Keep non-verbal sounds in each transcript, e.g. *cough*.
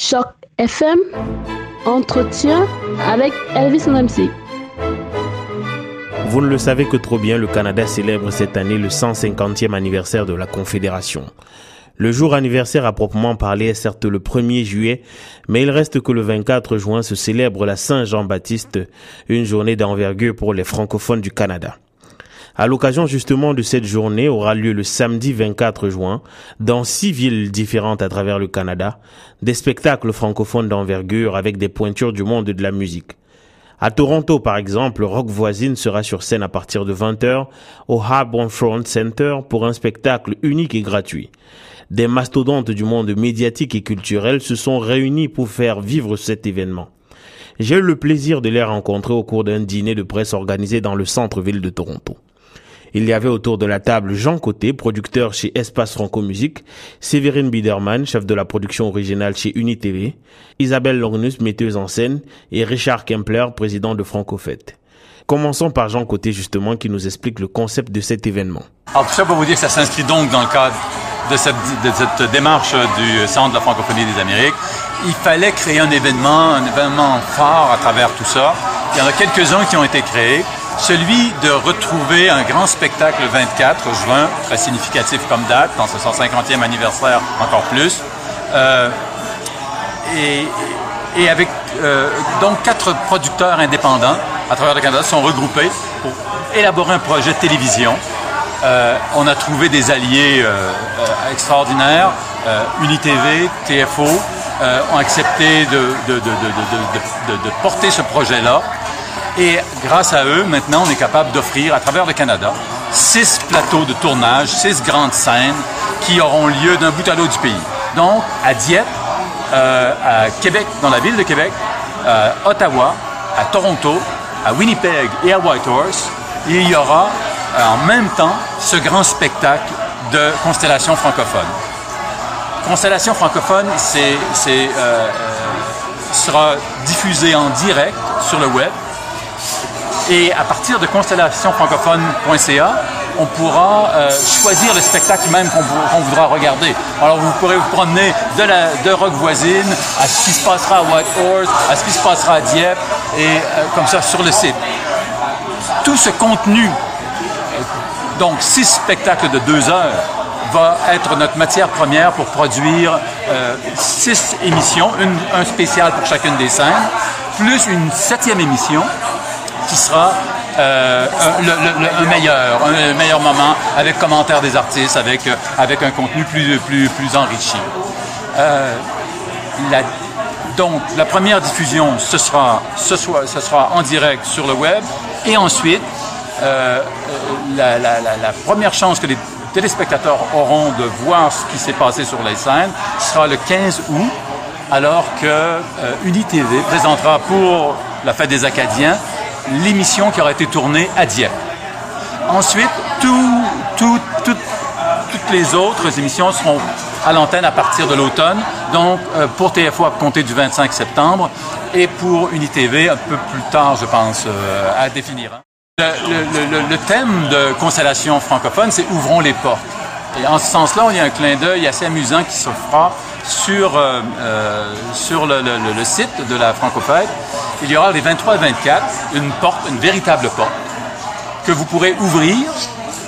Choc FM, entretien avec Elvis MC. Vous ne le savez que trop bien, le Canada célèbre cette année le 150e anniversaire de la Confédération. Le jour anniversaire à proprement parler est certes le 1er juillet, mais il reste que le 24 juin se célèbre la Saint-Jean-Baptiste, une journée d'envergure pour les francophones du Canada. À l'occasion justement de cette journée aura lieu le samedi 24 juin dans six villes différentes à travers le Canada, des spectacles francophones d'envergure avec des pointures du monde de la musique. À Toronto, par exemple, Rock Voisine sera sur scène à partir de 20h au Front Center pour un spectacle unique et gratuit. Des mastodontes du monde médiatique et culturel se sont réunis pour faire vivre cet événement. J'ai eu le plaisir de les rencontrer au cours d'un dîner de presse organisé dans le centre-ville de Toronto. Il y avait autour de la table Jean Côté, producteur chez Espace Franco Musique, Séverine Biederman, chef de la production originale chez UniTV, Isabelle Longnus, metteuse en scène, et Richard Kempler, président de Francofête. Commençons par Jean Côté justement qui nous explique le concept de cet événement. Alors tout ça pour vous dire que ça s'inscrit donc dans le cadre de cette, démarche du Centre de la francophonie des Amériques. Il fallait créer un événement, un événement fort à travers tout ça. Il y en a quelques-uns qui ont été créés celui de retrouver un grand spectacle le 24 juin, très significatif comme date, dans ce 150e anniversaire encore plus. Euh, et, avec euh, donc quatre producteurs indépendants à travers le Canada sont regroupés pour élaborer un projet de télévision. Euh, on a trouvé des alliés extraordinaires. UniTV, TFO ont accepté de, de porter ce projet-là. Et grâce à eux, maintenant, on est capable d'offrir à travers le Canada six plateaux de tournage, six grandes scènes qui auront lieu d'un bout à l'autre du pays. Donc, à Dieppe, euh, à Québec, dans la ville de Québec, à Ottawa, à Toronto, à Winnipeg et à Whitehorse, il y aura euh, en même temps ce grand spectacle de constellation francophone. Constellation francophone, c'est, euh, sera diffusé en direct sur le web et à partir de constellationfrancophone.ca, on pourra euh, choisir le spectacle même qu'on voudra regarder. Alors vous pourrez vous promener de, la, de Rock Voisine à ce qui se passera à Whitehorse, à ce qui se passera à Dieppe, et euh, comme ça sur le site. Tout ce contenu, donc six spectacles de deux heures, va être notre matière première pour produire euh, six émissions, un spécial pour chacune des scènes, plus une septième émission qui sera euh, le, meilleur, un meilleur moment avec commentaires des artistes, avec, euh, avec un contenu plus, plus, plus enrichi. Euh, donc, la première diffusion, ce sera, ce, ce sera en direct sur le web. Et ensuite, la, première chance que les téléspectateurs auront de voir ce qui s'est passé sur les scènes sera le 15 août, alors que UniTV présentera pour la fête des Acadiens l'émission qui aura été tournée à Dieppe. Ensuite, toutes les autres émissions seront à l'antenne à partir de l'automne, donc euh, pour TFO à compter du 25 septembre et pour UniTV un peu plus tard, je pense, euh, à définir. Hein. Le, thème de Constellation francophone, c'est Ouvrons les portes. Et en ce sens-là, il y a un clin d'œil assez amusant qui se fera sur, euh, sur le, site de la Francophète il y aura les 23 et 24 une porte, une véritable porte, que vous pourrez ouvrir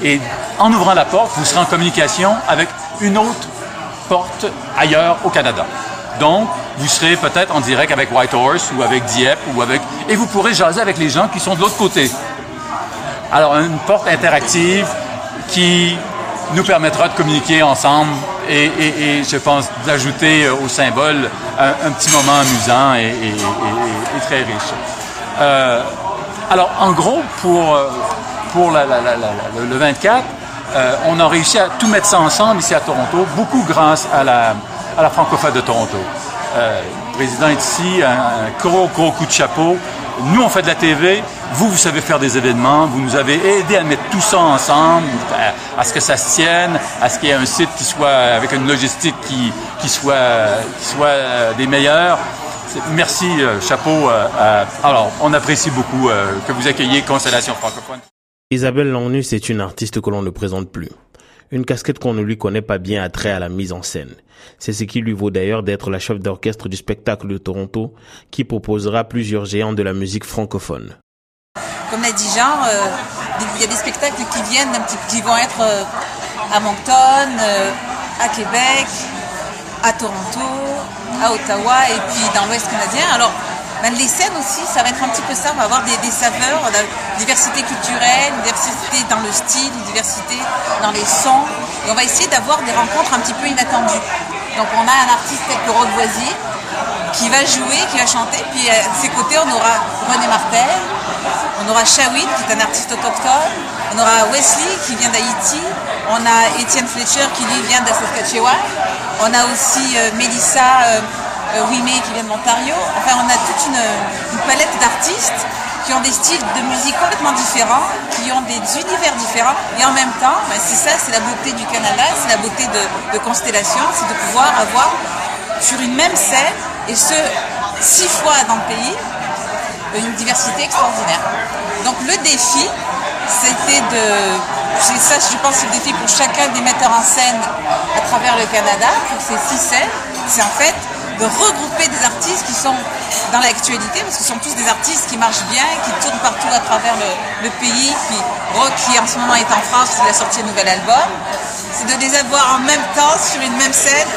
et en ouvrant la porte, vous serez en communication avec une autre porte ailleurs au Canada. Donc, vous serez peut-être en direct avec Whitehorse ou avec Dieppe ou avec et vous pourrez jaser avec les gens qui sont de l'autre côté. Alors, une porte interactive qui nous permettra de communiquer ensemble et, je pense d'ajouter au symbole un, petit moment amusant et, très riche. Euh, alors, en gros, pour, pour le 24, euh, on a réussi à tout mettre ça ensemble ici à Toronto, beaucoup grâce à la, à francophone de Toronto. Euh, le président est ici, un gros, gros coup de chapeau. Nous, on fait de la TV. Vous, vous savez faire des événements. Vous nous avez aidé à mettre tout ça ensemble, à, ce que ça se tienne, à ce qu'il y ait un site qui soit avec une logistique qui, qui soit, qui soit euh, des meilleurs. Merci, euh, chapeau. Euh, alors, on apprécie beaucoup que vous accueilliez Constellation francophone. Isabelle Langnus est une artiste que l'on ne présente plus. Une casquette qu'on ne lui connaît pas bien a trait à la mise en scène. C'est ce qui lui vaut d'ailleurs d'être la chef d'orchestre du spectacle de Toronto qui proposera plusieurs géants de la musique francophone. Comme l'a dit Jean, euh, il y a des spectacles qui viennent qui vont être euh, à Moncton, euh, à Québec, à Toronto, à Ottawa et puis dans l'Ouest canadien. Ben, les scènes aussi, ça va être un petit peu ça. On va avoir des, des saveurs, diversité culturelle, diversité dans le style, diversité dans les sons. Et on va essayer d'avoir des rencontres un petit peu inattendues. Donc on a un artiste tel que Rod Voisier qui va jouer, qui va chanter. Puis à ses côtés, on aura René Martel, on aura Shawit, qui est un artiste autochtone, on aura Wesley qui vient d'Haïti, on a Étienne Fletcher qui lui vient de Saskatchewan, on a aussi euh, Mélissa euh, euh, qui vient de l'Ontario. Enfin, on a toute une, palette d'artistes qui ont des styles de musique complètement différents, qui ont des univers différents, et en même temps, ben, c'est ça, c'est la beauté du Canada, c'est la beauté de, de Constellation, c'est de pouvoir avoir sur une même scène, et ce, six fois dans le pays, une diversité extraordinaire. Donc le défi, c'était de... C'est ça, je pense, le défi pour chacun des metteurs en scène à travers le Canada, pour ces six scènes, c'est en fait de regrouper des artistes qui sont dans l'actualité, parce que ce sont tous des artistes qui marchent bien, qui tournent partout à travers le, pays. Puis Rock, qui en ce moment est en France, il a sorti un nouvel album. C'est de les avoir en même temps sur une même scène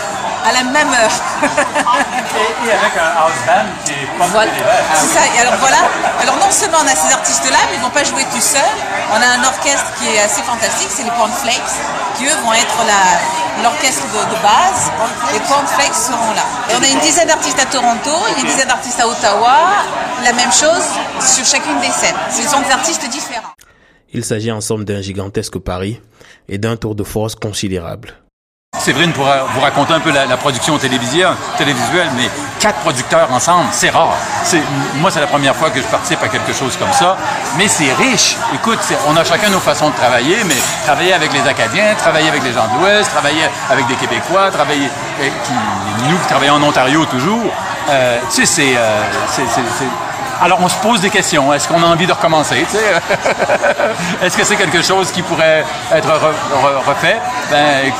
à la même heure. et, avec un house band qui est pas voilà. C'est ça. Et alors voilà. Alors seulement on a ces artistes-là, mais ils vont pas jouer tout seuls. On a un orchestre qui est assez fantastique, c'est les Flakes, qui eux vont être l'orchestre de, base. Les Flakes seront là. Et on a une dizaine d'artistes à Toronto, une dizaine d'artistes à Ottawa. La même chose sur chacune des scènes. Ce sont des artistes différents. Il s'agit en somme d'un gigantesque pari et d'un tour de force considérable. Séverine pourra vous raconter un peu la, production télévisuelle, mais quatre producteurs ensemble, c'est rare. moi, c'est la première fois que je participe à quelque chose comme ça, mais c'est riche. Écoute, on a chacun nos façons de travailler, mais travailler avec les Acadiens, travailler avec les gens de l'Ouest, travailler avec des Québécois, travailler, nous qui travaillons en Ontario toujours, euh, tu sais, euh, c'est... alors on se pose des questions. Est-ce qu'on a envie de recommencer *laughs* Est-ce que c'est quelque chose qui pourrait être refait? Ben,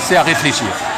c'est à réfléchir.